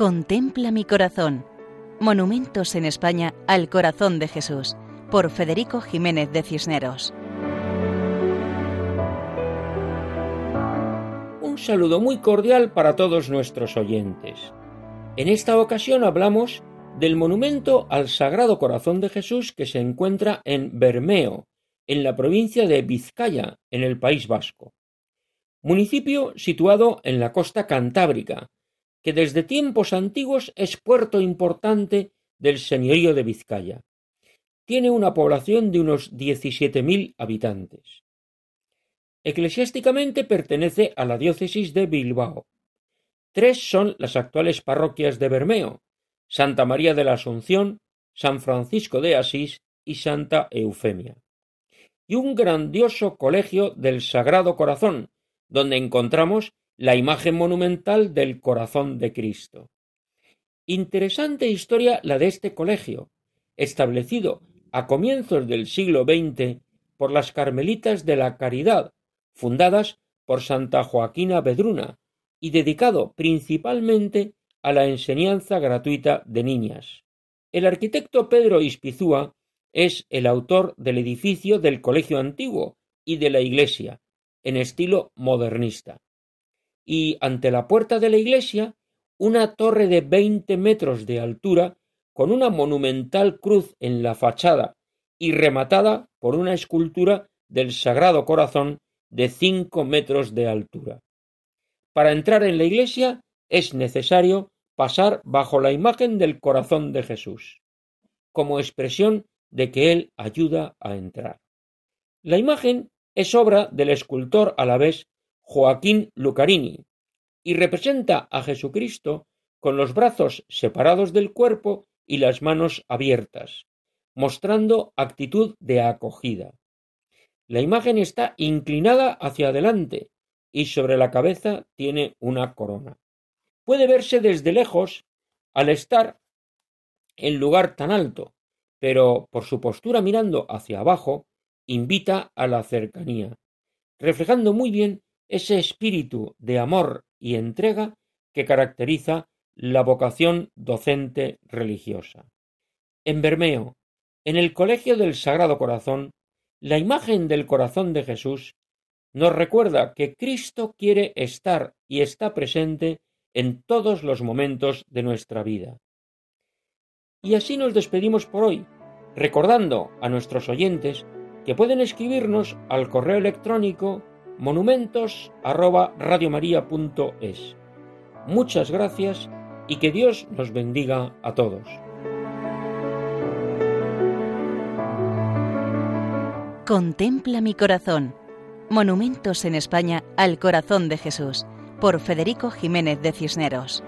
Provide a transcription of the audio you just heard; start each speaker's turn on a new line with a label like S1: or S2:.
S1: Contempla mi corazón. Monumentos en España al corazón de Jesús, por Federico Jiménez de Cisneros.
S2: Un saludo muy cordial para todos nuestros oyentes. En esta ocasión hablamos del monumento al Sagrado Corazón de Jesús que se encuentra en Bermeo, en la provincia de Vizcaya, en el País Vasco. Municipio situado en la costa cantábrica, que desde tiempos antiguos es puerto importante del señorío de Vizcaya. Tiene una población de unos 17.000 habitantes. Eclesiásticamente pertenece a la diócesis de Bilbao. Tres son las actuales parroquias de Bermeo, Santa María de la Asunción, San Francisco de Asís y Santa Eufemia. Y un grandioso colegio del Sagrado Corazón, donde encontramos la imagen monumental del corazón de Cristo. Interesante historia la de este colegio, establecido a comienzos del siglo XX por las Carmelitas de la Caridad, fundadas por Santa Joaquina Bedruna, y dedicado principalmente a la enseñanza gratuita de niñas. El arquitecto Pedro Ispizúa es el autor del edificio del colegio antiguo y de la iglesia, en estilo modernista y ante la puerta de la iglesia una torre de veinte metros de altura con una monumental cruz en la fachada y rematada por una escultura del Sagrado Corazón de cinco metros de altura. Para entrar en la iglesia es necesario pasar bajo la imagen del corazón de Jesús, como expresión de que Él ayuda a entrar. La imagen es obra del escultor a la vez Joaquín Lucarini, y representa a Jesucristo con los brazos separados del cuerpo y las manos abiertas, mostrando actitud de acogida. La imagen está inclinada hacia adelante y sobre la cabeza tiene una corona. Puede verse desde lejos al estar en lugar tan alto, pero por su postura mirando hacia abajo invita a la cercanía, reflejando muy bien ese espíritu de amor y entrega que caracteriza la vocación docente religiosa. En Bermeo, en el Colegio del Sagrado Corazón, la imagen del corazón de Jesús nos recuerda que Cristo quiere estar y está presente en todos los momentos de nuestra vida. Y así nos despedimos por hoy, recordando a nuestros oyentes que pueden escribirnos al correo electrónico monumentos Muchas gracias y que Dios nos bendiga a todos.
S1: Contempla mi corazón. Monumentos en España al corazón de Jesús por Federico Jiménez de Cisneros.